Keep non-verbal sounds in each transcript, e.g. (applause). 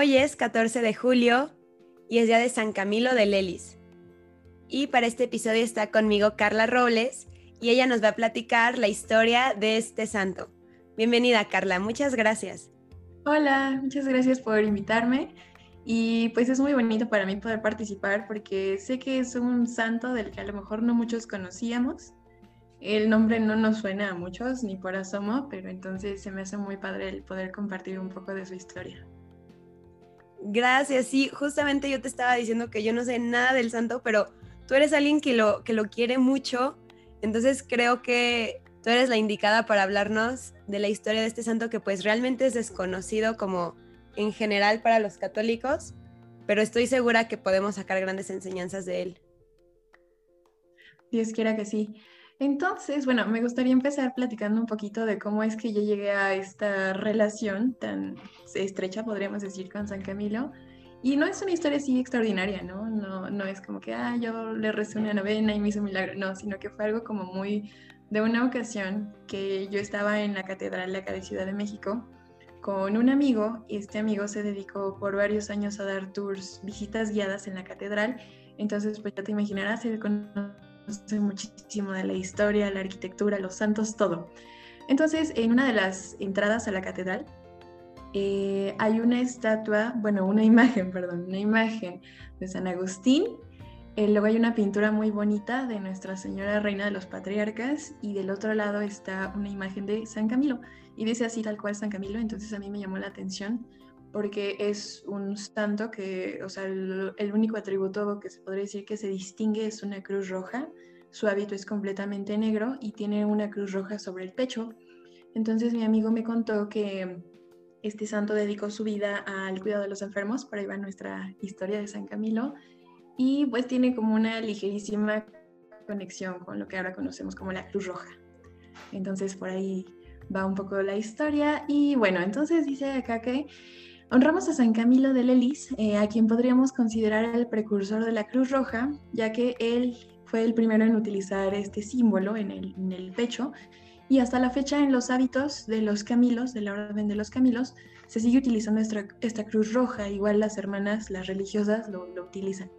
Hoy es 14 de julio y es día de San Camilo de Lelis. Y para este episodio está conmigo Carla Robles y ella nos va a platicar la historia de este santo. Bienvenida Carla, muchas gracias. Hola, muchas gracias por invitarme. Y pues es muy bonito para mí poder participar porque sé que es un santo del que a lo mejor no muchos conocíamos. El nombre no nos suena a muchos ni por asomo, pero entonces se me hace muy padre el poder compartir un poco de su historia. Gracias, sí, justamente yo te estaba diciendo que yo no sé nada del santo, pero tú eres alguien que lo, que lo quiere mucho, entonces creo que tú eres la indicada para hablarnos de la historia de este santo que pues realmente es desconocido como en general para los católicos, pero estoy segura que podemos sacar grandes enseñanzas de él. Dios quiera que sí. Entonces, bueno, me gustaría empezar platicando un poquito de cómo es que yo llegué a esta relación tan estrecha, podríamos decir, con San Camilo. Y no es una historia así extraordinaria, ¿no? No, no es como que, ah, yo le recé una novena y me hizo un milagro, no, sino que fue algo como muy de una ocasión que yo estaba en la Catedral de acá de Ciudad de México con un amigo. Este amigo se dedicó por varios años a dar tours, visitas guiadas en la catedral. Entonces, pues ya te imaginarás, él conoce muchísimo de la historia, la arquitectura, los santos, todo. Entonces, en una de las entradas a la catedral eh, hay una estatua, bueno, una (laughs) imagen, perdón, una imagen de San Agustín. Eh, luego hay una pintura muy bonita de Nuestra Señora Reina de los Patriarcas y del otro lado está una imagen de San Camilo y dice así tal cual San Camilo, entonces a mí me llamó la atención porque es un santo que, o sea, el, único atributo que se podría decir que se distingue es una cruz roja, su hábito es completamente negro y tiene una cruz roja sobre el pecho. Entonces mi amigo me contó que este santo dedicó su vida al cuidado de los enfermos, por ahí va nuestra historia de San Camilo, y pues tiene como una ligerísima conexión con lo que ahora conocemos como la Cruz Roja. Entonces por ahí va un poco la historia. Y bueno, entonces dice acá que honramos a San Camilo de Lelis, eh, a quien podríamos considerar el precursor de la Cruz Roja, ya que él fue el primero en utilizar este símbolo en el, pecho. Y hasta la fecha en los hábitos de los Camilos, de la Orden de los Camilos, se sigue utilizando esta, cruz roja, igual las hermanas, las religiosas lo, lo utilizan.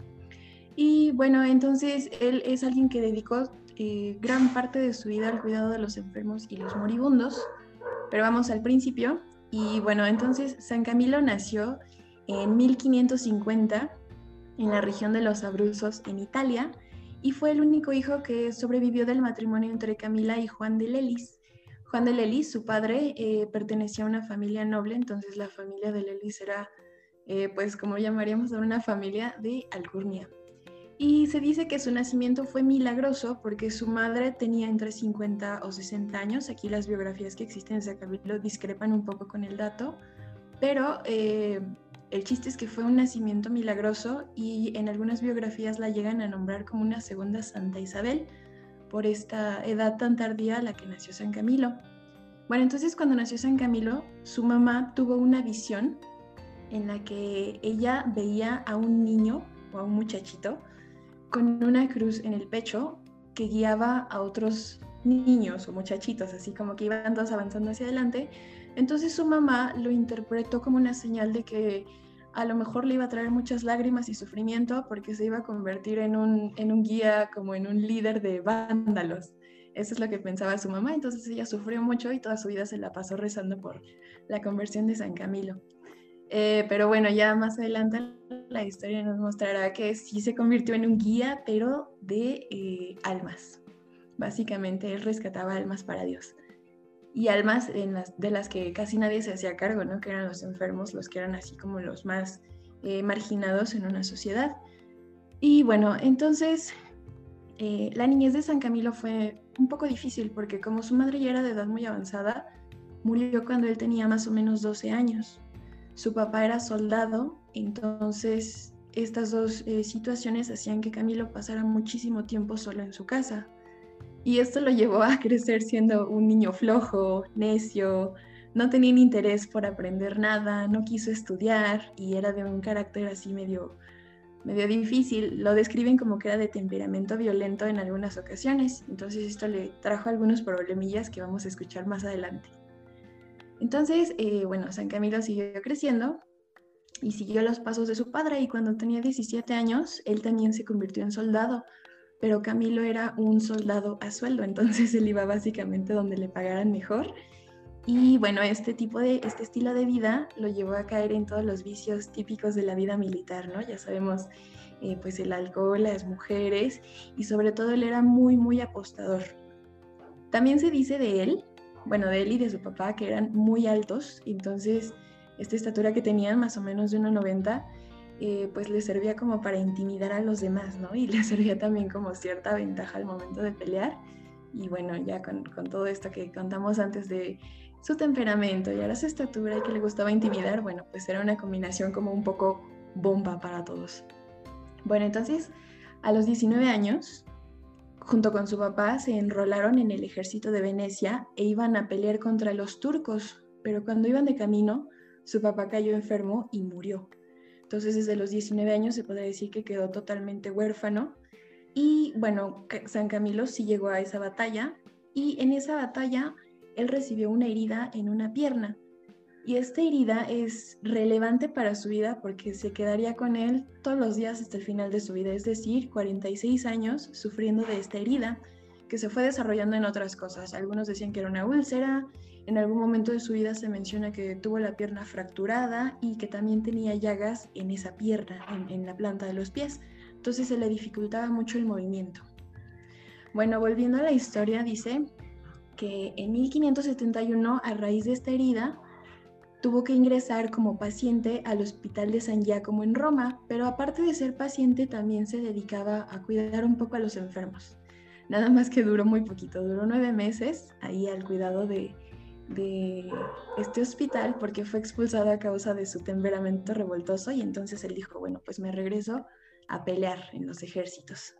Y bueno, entonces él es alguien que dedicó eh, gran parte de su vida al cuidado de los enfermos y los moribundos. Pero vamos al principio. Y bueno, entonces San Camilo nació en 1550 en la región de los Abruzos, en Italia, y fue el único hijo que sobrevivió del matrimonio entre Camila y Juan de Lelis. Juan de Lelis, su padre, eh, pertenecía a una familia noble, entonces la familia de Lelis era, eh, pues como llamaríamos, una familia de alcurnia. Y se dice que su nacimiento fue milagroso porque su madre tenía entre 50 o 60 años. Aquí las biografías que existen en ese capítulo discrepan un poco con el dato, pero eh, el chiste es que fue un nacimiento milagroso y en algunas biografías la llegan a nombrar como una segunda Santa Isabel por esta edad tan tardía a la que nació San Camilo. Bueno, entonces cuando nació San Camilo, su mamá tuvo una visión en la que ella veía a un niño o a un muchachito con una cruz en el pecho que guiaba a otros niños o muchachitos, así como que iban todos avanzando hacia adelante. Entonces su mamá lo interpretó como una señal de que a lo mejor le iba a traer muchas lágrimas y sufrimiento porque se iba a convertir en un, en un guía, como en un líder de vándalos. Eso es lo que pensaba su mamá. Entonces ella sufrió mucho y toda su vida se la pasó rezando por la conversión de San Camilo. Eh, pero bueno, ya más adelante la historia nos mostrará que sí se convirtió en un guía, pero de eh, almas. Básicamente él rescataba almas para Dios. Y almas de las que casi nadie se hacía cargo, ¿no? Que eran los enfermos, los que eran así como los más eh, marginados en una sociedad. Y bueno, entonces la niñez de San Camilo fue un poco difícil porque como su madre ya era de edad muy avanzada, murió cuando él tenía más o menos 12 años. Su papá era soldado, entonces estas dos eh, situaciones hacían que Camilo pasara muchísimo tiempo solo en su casa. Y esto lo llevó a (laughs) crecer siendo un niño flojo, necio, no tenía interés por aprender nada, no quiso estudiar y era de un carácter así medio, medio difícil. Lo describen como que era de temperamento violento en algunas ocasiones. Entonces esto le trajo algunos problemillas que vamos a escuchar más adelante. Entonces, eh, bueno, San Camilo siguió creciendo y siguió los pasos de su padre y cuando tenía 17 años, él también se convirtió en soldado, pero Camilo era un soldado a sueldo, entonces él iba básicamente donde le pagaran mejor. Y bueno, este tipo de, este estilo de vida lo llevó a caer en todos los vicios típicos de la vida militar, ¿no? Ya sabemos, eh, pues el alcohol, las mujeres y sobre todo él era muy, muy apostador. También se dice de él, bueno, de él y de su papá, que eran muy altos, entonces esta estatura que tenían, más o menos de 1,90, eh, pues le servía como para intimidar a los demás, ¿no? Y (laughs) le servía también como cierta ventaja al momento de pelear. Y bueno, ya con, con todo esto que contamos antes de su temperamento y ahora su estatura y que le gustaba intimidar, bueno, pues era una combinación como un poco bomba para todos. Bueno, entonces, a los 19 años, junto con su papá, se enrolaron en el ejército de Venecia e iban a pelear contra los turcos, pero cuando iban de camino, su papá cayó enfermo y murió. Entonces desde los 19 años se puede decir que quedó totalmente huérfano. Y bueno, San Camilo sí llegó a esa batalla y en esa batalla él recibió una herida en una pierna. Y esta herida es relevante para su vida porque se quedaría con él todos los días hasta el final de su vida, es decir, 46 años sufriendo de esta herida que se fue desarrollando en otras cosas. Algunos decían que era una úlcera, en algún momento de su vida se menciona que tuvo la pierna fracturada y que también tenía llagas en esa pierna, en, la planta de los pies. Entonces se le dificultaba mucho el movimiento. Bueno, volviendo a la historia, dice que en 1571, a raíz de esta herida, tuvo que ingresar como paciente al Hospital de San Giacomo en Roma, pero aparte de ser paciente también se dedicaba a cuidar un poco a los enfermos. Nada más que duró muy poquito, duró nueve meses ahí al cuidado de, de este hospital porque fue expulsado a causa de su temperamento revoltoso y entonces él dijo, bueno, pues me regreso a pelear en los ejércitos.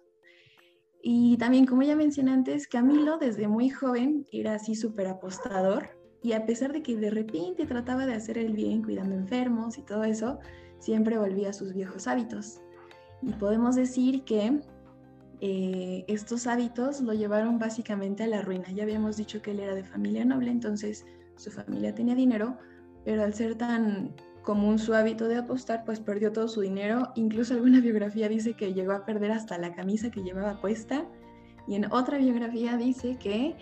Y también, como ya mencioné antes, Camilo desde muy joven era así súper apostador y a pesar de que de repente trataba de hacer el bien cuidando enfermos y todo eso, siempre volvía a sus viejos hábitos. Y podemos decir que eh, estos hábitos lo llevaron básicamente a la ruina. Ya habíamos dicho que él era de familia noble, entonces su familia tenía dinero, pero al ser tan común su hábito de apostar, pues perdió todo su dinero. Incluso alguna (laughs) biografía dice que llegó a perder hasta la camisa que llevaba puesta. Y en otra biografía dice que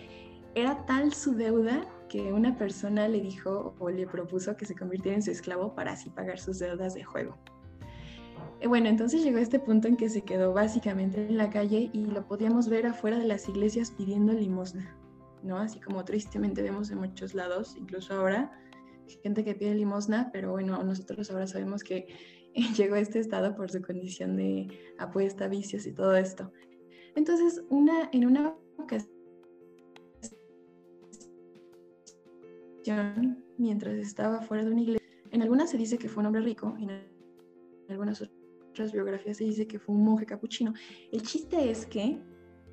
era tal su deuda que una persona le dijo o le propuso que se convirtiera en su esclavo para así pagar sus deudas de juego. Eh, bueno, entonces llegó este punto en que se quedó básicamente en la calle y lo podíamos ver afuera de las iglesias pidiendo limosna, ¿no? Así como tristemente vemos en muchos lados, incluso ahora, gente que pide limosna, pero bueno, nosotros ahora sabemos que (laughs) llegó a este estado por su condición de apuesta, vicios y todo esto. Entonces, una, en una ocasión, mientras estaba fuera de una iglesia, en algunas se dice que fue un hombre rico, en algunas otras biografías se dice que fue un monje capuchino. El chiste es que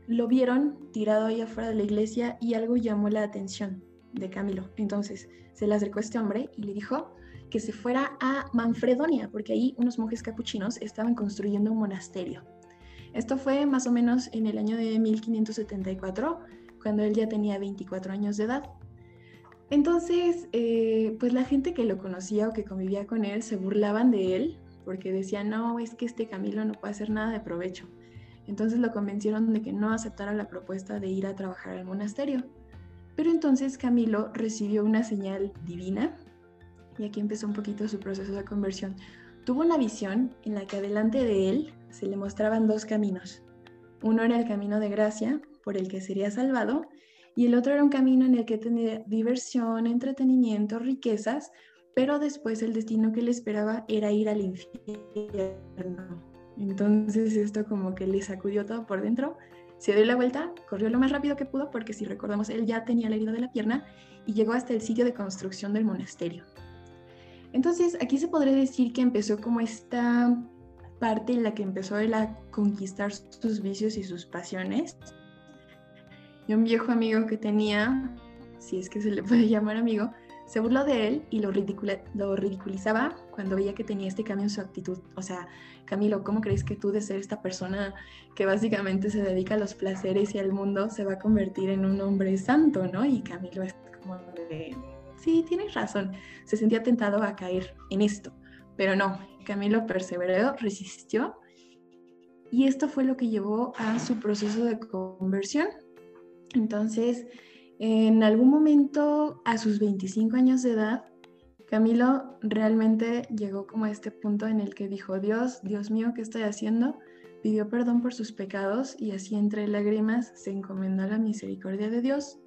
lo vieron tirado ahí afuera de la iglesia y algo llamó la atención de Camilo. Entonces se le acercó este hombre y le dijo que se fuera a Manfredonia, porque ahí unos monjes capuchinos estaban construyendo un monasterio. Esto fue más o menos en el año de 1574, cuando él ya tenía 24 años de edad. Entonces, eh, pues la gente que lo conocía o que convivía con él se burlaban de él porque decía, no, es que este Camilo no puede hacer nada de provecho. Entonces lo convencieron de que no aceptara la propuesta de ir a trabajar al monasterio. Pero entonces Camilo recibió una señal divina y aquí empezó un poquito su proceso de conversión. Tuvo una visión en la que adelante de él se le mostraban dos caminos. Uno era el camino de gracia, por el que sería salvado, y el otro era un camino en el que tenía diversión, entretenimiento, riquezas, pero después el destino que le esperaba era ir al infierno. Entonces esto como que le sacudió todo por dentro, se dio la vuelta, corrió lo más rápido que pudo porque si recordamos él ya tenía la herida de la pierna y llegó hasta el sitio de construcción del monasterio. Entonces aquí se podría decir que empezó como esta parte en la que empezó él a conquistar sus vicios y sus pasiones. Y un viejo amigo que tenía, si es que se le puede (laughs) llamar amigo, se burló de él y lo, ridiculizaba cuando veía que tenía este cambio en su actitud. O sea, Camilo, ¿cómo crees que tú de ser esta persona que básicamente se dedica a los placeres y al mundo se va a convertir en un hombre santo, ¿no? Y Camilo es como de, sí, tienes razón, se sentía tentado a caer en esto. Pero no, Camilo perseveró, resistió y esto fue lo que llevó a su proceso de conversión. Entonces, en algún momento, a sus 25 años de edad, Camilo realmente llegó como a este punto en el que dijo, Dios, Dios mío, ¿qué estoy haciendo? Pidió perdón por sus pecados y así entre lágrimas se encomendó a la misericordia de Dios.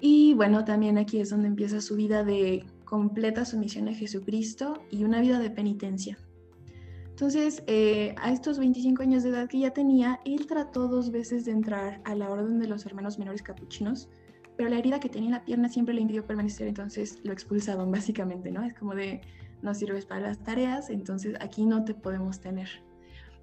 Y bueno, también aquí es donde empieza su vida de completa sumisión a Jesucristo y una vida de penitencia. Entonces, eh, a estos 25 años de edad que ya tenía, él trató dos veces de entrar a la orden de los hermanos menores capuchinos, pero la herida que tenía en la pierna siempre le impidió permanecer, entonces lo expulsaban (laughs) básicamente, ¿no? Es como de, no sirves para las tareas, entonces aquí no te podemos tener.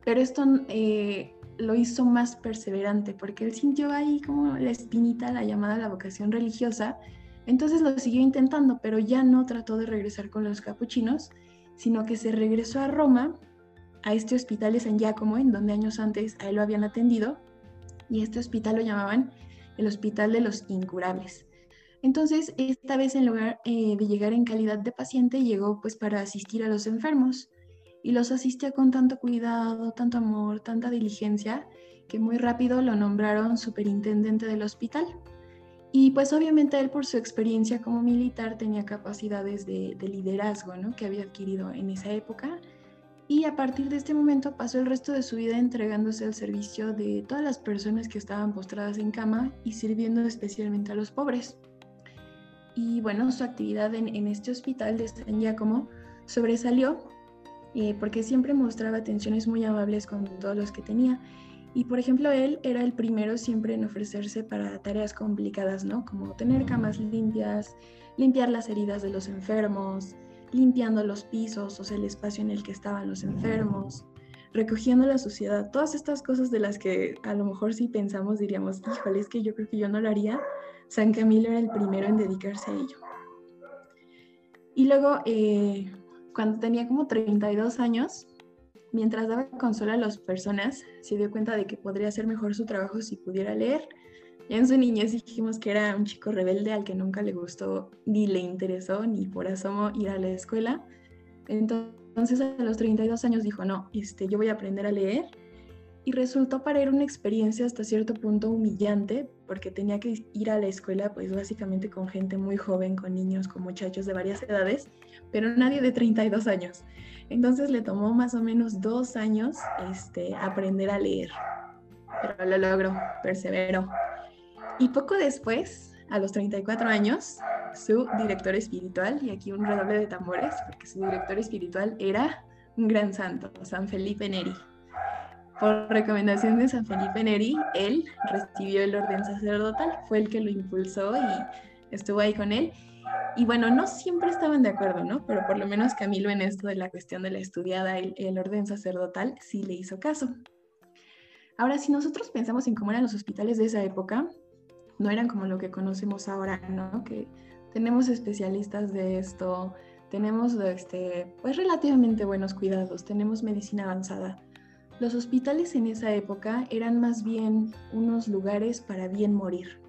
Pero esto eh, lo hizo más perseverante, porque él sintió ahí como la espinita, la llamada la vocación religiosa, entonces lo siguió intentando, pero ya no trató de regresar con los capuchinos, sino que se regresó a Roma, a este hospital de San Giacomo, en donde años antes a él lo habían atendido, y este hospital lo llamaban el Hospital de los Incurables. Entonces, esta vez en lugar eh, de llegar en calidad de paciente, llegó pues para asistir a los enfermos y los asistía con tanto cuidado, tanto amor, tanta diligencia, que muy rápido lo nombraron superintendente del hospital. Y pues obviamente él por su experiencia como militar tenía capacidades de, liderazgo ¿no? que había adquirido en esa época. Y a partir de este momento pasó el resto de su vida entregándose al servicio de todas las personas que estaban postradas en cama y sirviendo especialmente a los pobres. Y bueno, su actividad en, en este hospital de San Giacomo sobresalió eh, porque siempre mostraba atenciones muy amables con todos los que tenía. Y por ejemplo, él era el primero siempre en ofrecerse para tareas complicadas, ¿no? Como tener camas limpias, limpiar las heridas de los enfermos, limpiando los pisos, o el espacio en el que estaban los enfermos, recogiendo la suciedad, todas estas cosas de las que a lo mejor si pensamos diríamos, híjole, es que yo creo que yo no lo haría. San Camilo era el primero en dedicarse a ello. Y luego, eh, cuando tenía como 32 años, mientras daba consuelo a las personas, se dio cuenta de que podría hacer mejor su trabajo si pudiera leer. En su niñez dijimos que era un chico rebelde al que nunca le gustó, ni le interesó, ni por asomo ir a la escuela. Entonces a los 32 años dijo, no, este, yo voy a aprender a leer. Y resultó para él una experiencia hasta cierto punto humillante, porque tenía que ir a la escuela pues básicamente con gente muy joven, con niños, con muchachos de varias edades, pero nadie de 32 años. Entonces le tomó más o menos dos años este, aprender a leer, pero lo logró, perseveró. Y poco después, a los 34 años, su director espiritual, y aquí un redoble de tambores, porque su director espiritual era un gran santo, San Felipe Neri. Por recomendación de San Felipe Neri, él recibió el orden sacerdotal, fue el que lo impulsó y estuvo ahí con él. Y bueno, no siempre estaban de acuerdo, ¿no? Pero por lo menos Camilo en esto de la cuestión de la estudiada el orden sacerdotal sí le hizo caso. Ahora, si nosotros pensamos en cómo eran los hospitales de esa época, no eran como lo que conocemos ahora, ¿no? Que tenemos especialistas de esto, tenemos este, pues relativamente buenos cuidados, tenemos medicina avanzada. Los hospitales en esa época eran más bien unos lugares para bien morir.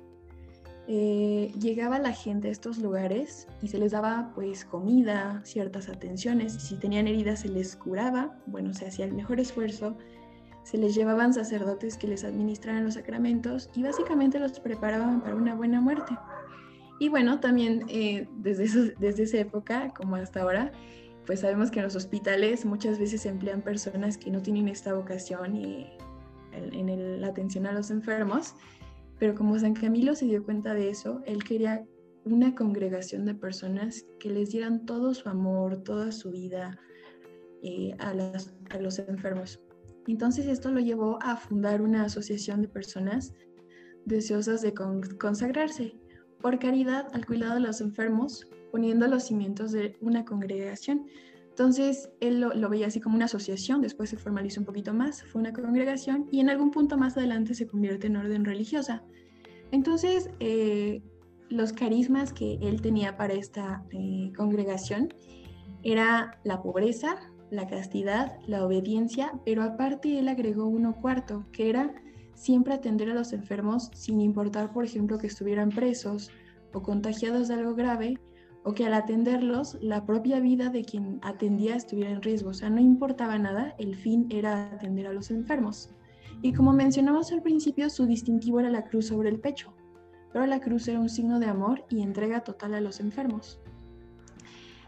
Eh, llegaba la gente a estos lugares y se les daba pues comida, ciertas atenciones, si tenían heridas se les curaba, bueno, se hacía el mejor esfuerzo, se les llevaban sacerdotes que les administraran los sacramentos y básicamente los preparaban para una buena muerte. Y bueno, también eh, desde, desde esa época como hasta ahora, pues sabemos que en los hospitales muchas veces emplean personas que no tienen esta vocación y en, la atención a los enfermos, pero como San Camilo se dio cuenta de eso, él quería una congregación de personas que les dieran todo su amor, toda su vida eh, a, a los enfermos. Entonces esto lo llevó a fundar una asociación de personas deseosas de consagrarse por caridad al cuidado de los enfermos, poniendo los cimientos de una congregación. Entonces, él lo, veía así como una asociación, después se formalizó un poquito más, fue una congregación y en algún punto más adelante se convierte en orden religiosa. Entonces, eh, los carismas que él tenía para esta eh, congregación era la pobreza, la castidad, la obediencia, pero aparte él agregó uno cuarto, que era siempre atender a los enfermos sin importar, por ejemplo, que estuvieran presos o contagiados de algo grave o que al atenderlos la propia vida de quien atendía estuviera en riesgo. O sea, no importaba nada, el fin era atender a los enfermos. Y como mencionamos al principio, su distintivo era la cruz sobre el pecho, pero la cruz era un signo de amor y entrega total a los enfermos.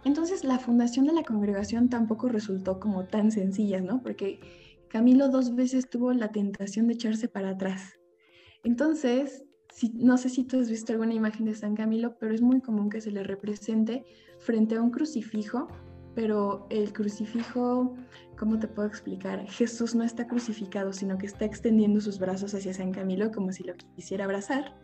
Entonces la fundación de la congregación tampoco resultó como tan sencilla, ¿no? Porque Camilo dos veces tuvo la tentación de echarse para atrás. Entonces, no sé si tú has visto alguna imagen de San Camilo, pero es muy común que se le represente frente a un crucifijo, pero el crucifijo, ¿cómo te puedo explicar? Jesús no está crucificado, sino que está extendiendo sus brazos hacia San Camilo como si lo quisiera abrazar.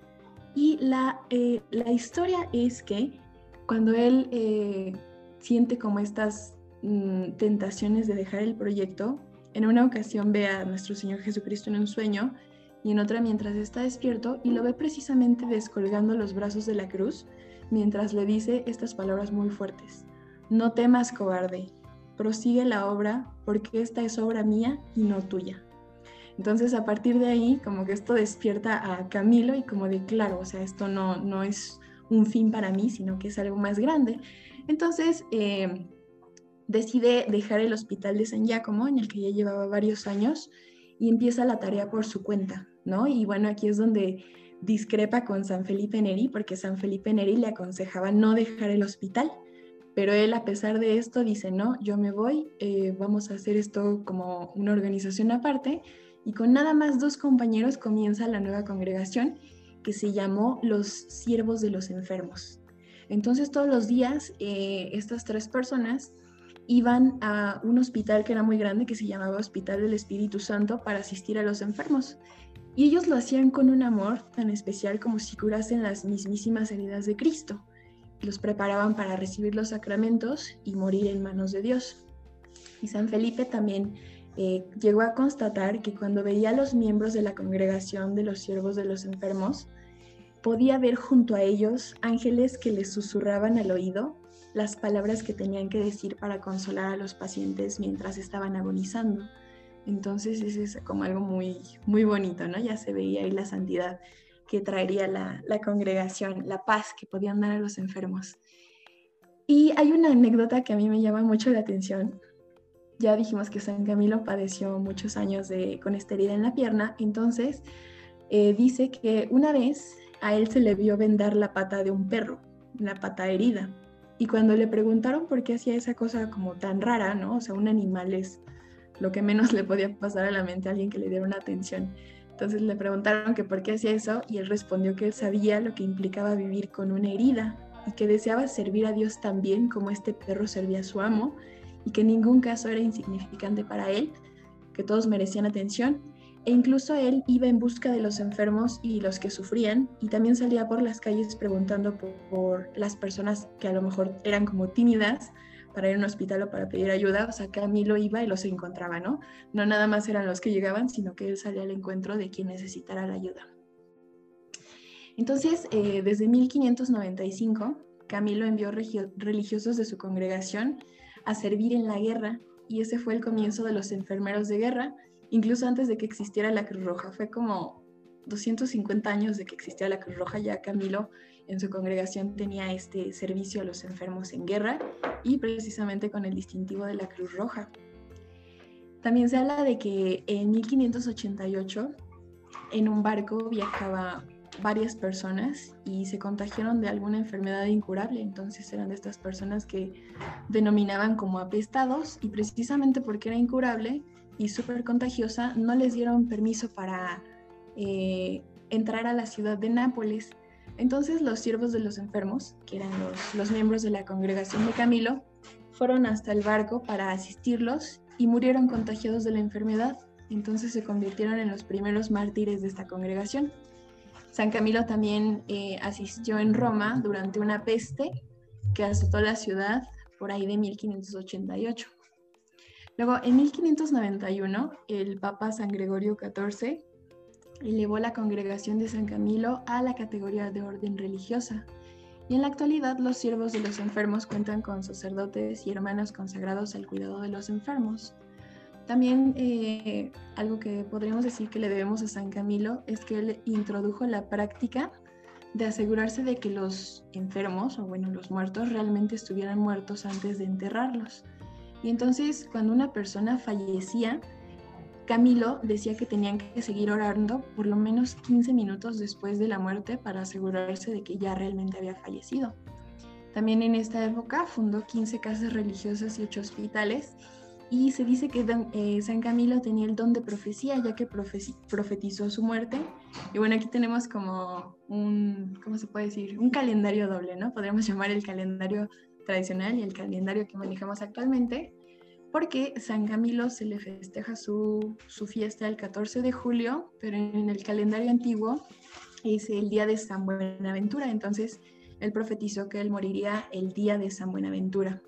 Y la, eh, la historia es que cuando él eh, siente como estas mm, tentaciones de dejar el proyecto, en una ocasión ve a nuestro Señor Jesucristo en un sueño y en otra mientras está despierto y lo ve precisamente descolgando los brazos de la cruz mientras le dice estas palabras muy fuertes. No temas, cobarde, prosigue la obra porque esta es obra mía y no tuya. Entonces a partir de ahí como que esto despierta a Camilo y como de claro, o sea, esto no, no es un fin para mí, sino que es algo más grande. Entonces eh, decide dejar el hospital de San Giacomo, en el que ya llevaba varios años, y empieza la tarea por su cuenta. ¿no? Y bueno, aquí es donde discrepa con San Felipe Neri, porque San Felipe Neri le aconsejaba no dejar el hospital, pero él a pesar de esto dice, no, yo me voy, eh, vamos a hacer esto como una organización aparte, y con nada más dos compañeros comienza la nueva congregación que se llamó los siervos de los enfermos. Entonces todos los días eh, estas tres personas iban a un hospital que era muy grande, que se llamaba Hospital del Espíritu Santo, para asistir a los enfermos. Y ellos lo hacían con un amor tan especial como si curasen las mismísimas heridas de Cristo. Los preparaban para recibir los sacramentos y morir en manos de Dios. Y San Felipe también eh, llegó a constatar que cuando veía a los miembros de la congregación de los siervos de los enfermos, podía ver junto a ellos ángeles que les susurraban al oído las palabras que tenían que decir para consolar a los pacientes mientras estaban agonizando. Entonces eso es como algo muy, muy bonito, ¿no? Ya se veía ahí la santidad que traería la, la congregación, la paz que podían dar a los enfermos. Y hay una anécdota que a mí me llama mucho la atención. Ya dijimos que San Camilo padeció muchos años de, con esta herida en la pierna, entonces eh, dice que una vez a él se le vio vendar la pata de un perro, una pata herida. Y cuando le preguntaron por qué hacía esa cosa como tan rara, ¿no? O sea, un animal es lo que menos le podía pasar a la mente a alguien que le diera una atención. Entonces le preguntaron que por qué hacía eso y él respondió que él sabía lo que implicaba vivir con una herida y que deseaba servir a Dios también como este perro servía a su amo y que en ningún caso era insignificante para él, que todos merecían atención e incluso él iba en busca de los enfermos y los que sufrían y también salía por las calles preguntando por, las personas que a lo mejor eran como tímidas para ir a un hospital o para pedir ayuda, o sea, Camilo iba y los encontraba, ¿no? No nada más eran los que llegaban, sino que él salía al encuentro de quien necesitara la ayuda. Entonces, eh, desde 1595, Camilo envió religiosos de su congregación a servir en la guerra y ese fue el comienzo de los enfermeros de guerra, incluso antes de que existiera la Cruz Roja. Fue como 250 años de que existía la Cruz Roja, ya Camilo en su congregación tenía este servicio a los enfermos en guerra y precisamente con el distintivo de la Cruz Roja. También se habla de que en 1588 en un barco viajaba varias personas y se contagiaron de alguna enfermedad incurable. Entonces eran de estas personas que denominaban como apestados y precisamente porque era incurable y súper contagiosa, no les dieron permiso para eh, entrar a la ciudad de Nápoles entonces los siervos de los enfermos, que eran los, miembros de la congregación de Camilo, fueron hasta el barco para asistirlos y murieron contagiados de la enfermedad. Entonces se convirtieron en los primeros mártires de esta congregación. San Camilo también eh, asistió en Roma durante una peste que azotó la ciudad por ahí de 1588. Luego, en 1591, el Papa San Gregorio XIV elevó la congregación de San Camilo a la categoría de orden religiosa. Y en la actualidad los siervos de los enfermos cuentan con sacerdotes y hermanos consagrados al cuidado de los enfermos. También eh, algo que podríamos decir que le debemos a San Camilo es que él introdujo la práctica de asegurarse de que los enfermos, o bueno, los muertos, realmente estuvieran muertos antes de enterrarlos. Y entonces, cuando una persona fallecía, Camilo decía que tenían que seguir orando por lo menos 15 minutos después de la muerte para asegurarse de que ya realmente había fallecido. También en esta época fundó 15 casas religiosas y 8 hospitales y se dice que eh, San Camilo tenía el don de profecía ya que profetizó su muerte. Y bueno, aquí tenemos como un, ¿cómo se puede decir? Un calendario doble, ¿no? Podríamos (laughs) llamar el calendario tradicional y el calendario que manejamos actualmente, porque San Camilo se le festeja su, su fiesta el 14 de julio, pero en el calendario antiguo es el día de San Buenaventura, entonces él profetizó que él moriría el día de San Buenaventura.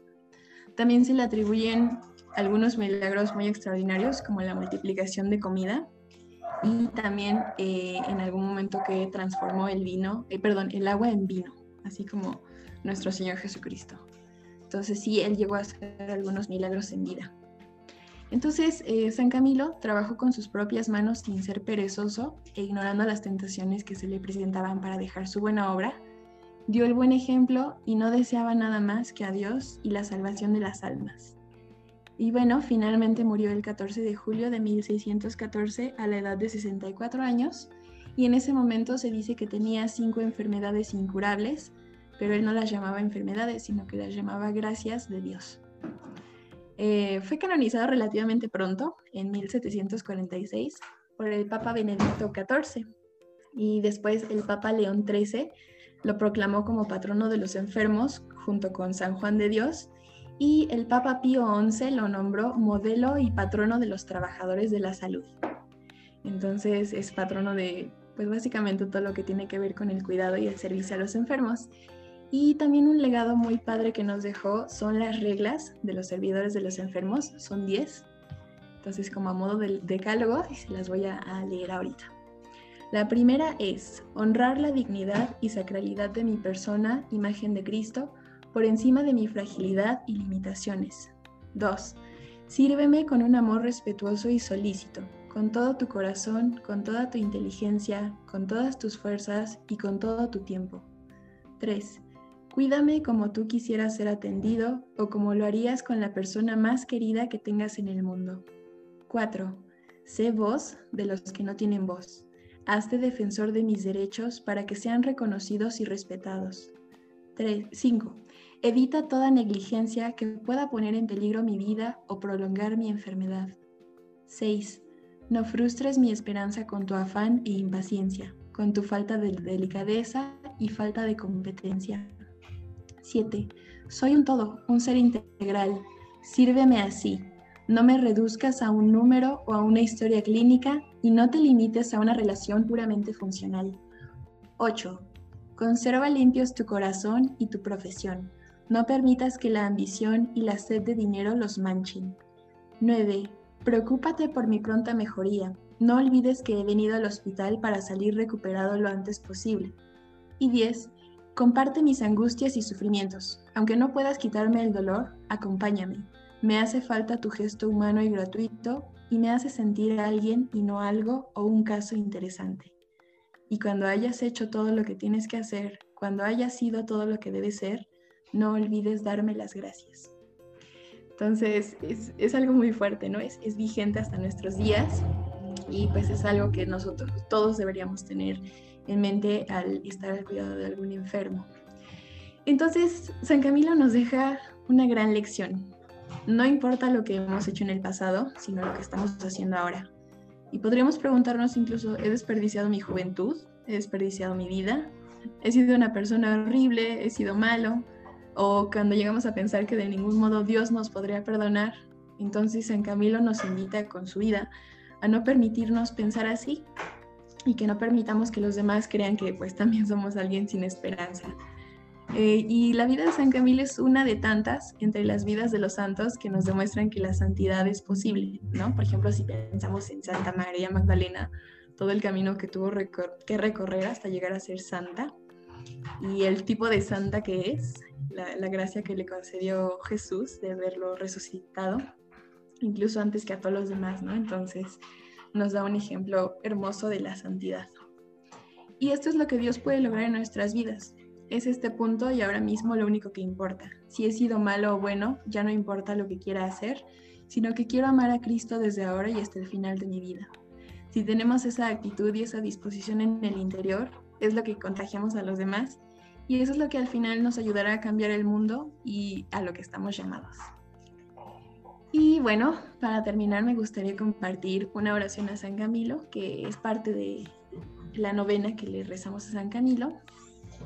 También se le atribuyen algunos milagros muy extraordinarios, como la multiplicación de comida y también eh, en algún momento que transformó el vino, eh, perdón, el agua en vino, así como nuestro Señor Jesucristo. Entonces sí, él llegó a hacer algunos milagros en vida. Entonces, eh, San Camilo trabajó con sus propias manos sin ser perezoso e ignorando las tentaciones que se le presentaban para dejar su buena obra, dio el buen ejemplo y no deseaba nada más que a Dios y la salvación de las almas. Y bueno, finalmente murió el 14 de julio de 1614 a la edad de 64 años y en ese momento se dice que tenía cinco enfermedades incurables, pero él no las llamaba enfermedades, sino que las llamaba gracias de Dios. Eh, fue canonizado relativamente pronto, en 1746, por el Papa Benedicto XIV y después el Papa León XIII lo proclamó como patrono de los enfermos junto con San Juan de Dios y el Papa Pío XI lo nombró modelo y patrono de los trabajadores de la salud. Entonces es patrono de, pues básicamente todo lo que tiene que ver con el cuidado y el servicio a los enfermos. Y también un legado muy padre que nos dejó son las reglas de los servidores de los enfermos, son 10. Entonces como a modo de decálogo, y se las voy a leer ahorita. La primera es honrar la dignidad y sacralidad de mi persona, imagen de Cristo, por encima de mi fragilidad y limitaciones. 2. Sírveme con un amor respetuoso y solícito, con todo tu corazón, con toda tu inteligencia, con todas tus fuerzas y con todo tu tiempo. 3. Cuídame como tú quisieras ser atendido o como lo harías con la persona más querida que tengas en el mundo. 4. Sé voz de los que no tienen voz. Hazte defensor de mis derechos para que sean reconocidos y respetados. 5. Evita toda negligencia que pueda poner en peligro mi vida o prolongar mi enfermedad. 6. No frustres mi esperanza con tu afán e impaciencia, con tu falta de delicadeza y falta de competencia. 7. Soy un todo, un ser integral. Sírveme así. No me reduzcas a un número o a una historia clínica y no te limites a una relación puramente funcional. 8. Conserva limpios tu corazón y tu profesión. No permitas que la ambición y la sed de dinero los manchen. 9. Preocúpate por mi pronta mejoría. No olvides que he venido al hospital para salir recuperado lo antes posible. Y 10. Comparte mis angustias y sufrimientos. Aunque no puedas quitarme el dolor, acompáñame. Me hace falta tu gesto humano y gratuito y me hace sentir a alguien y no algo o un caso interesante. Y cuando hayas hecho todo lo que tienes que hacer, cuando hayas sido todo lo que debes ser, no olvides darme las gracias. Entonces, es, algo muy fuerte, ¿no? Es, es vigente hasta nuestros días y pues es algo que nosotros todos deberíamos tener en mente al estar al cuidado de algún enfermo. Entonces, San Camilo nos deja una gran lección. No importa lo que hemos hecho en el pasado, sino lo que estamos haciendo ahora. Y podríamos preguntarnos incluso, ¿he desperdiciado mi juventud? ¿He desperdiciado mi vida? ¿He sido una persona horrible? ¿He sido malo? o cuando llegamos a pensar que de ningún modo Dios nos podría perdonar, entonces San Camilo nos invita con su vida a no permitirnos pensar así y que no permitamos que los demás crean que pues también somos alguien sin esperanza. Eh, y la vida de San Camilo es una de tantas entre las vidas de los santos que nos demuestran que la santidad es posible, ¿no? Por ejemplo, si pensamos en Santa María Magdalena, todo el camino que tuvo que recorrer hasta llegar a ser santa y el tipo de santa que es, la, gracia que le concedió Jesús de haberlo resucitado, incluso antes que a todos los demás, ¿no? Entonces nos da un ejemplo hermoso de la santidad. Y esto es lo que Dios puede lograr en nuestras vidas. Es este punto y ahora mismo lo único que importa. Si he sido malo o bueno, ya no importa lo que quiera hacer, sino que quiero amar a Cristo desde ahora y hasta el final de mi vida. Si tenemos esa actitud y esa disposición en el interior, es lo que contagiamos a los demás y eso es lo que al final nos ayudará a cambiar el mundo y a lo que estamos llamados. Y bueno, para terminar me gustaría compartir una oración a San Camilo, que es parte de la novena que le rezamos a San Camilo.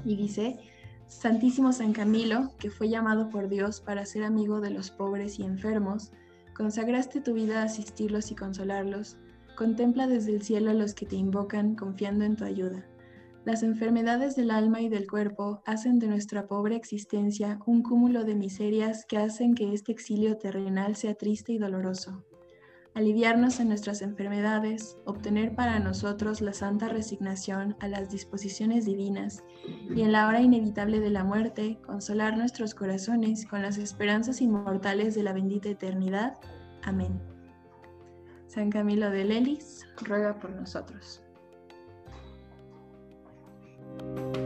Y dice, Santísimo San Camilo, que fue llamado por Dios para ser amigo de los pobres y enfermos, consagraste tu vida a asistirlos y consolarlos. Contempla desde el cielo a los que te invocan confiando en tu ayuda. Las enfermedades del alma y del cuerpo hacen de nuestra pobre existencia un cúmulo de miserias que hacen que este exilio terrenal sea triste y doloroso. Aliviarnos en nuestras enfermedades, obtener para nosotros la santa resignación a las disposiciones divinas y en la hora inevitable de la muerte, consolar nuestros corazones con las esperanzas inmortales de la bendita eternidad. Amén. San Camilo de Lelis, ruega por nosotros. Thank you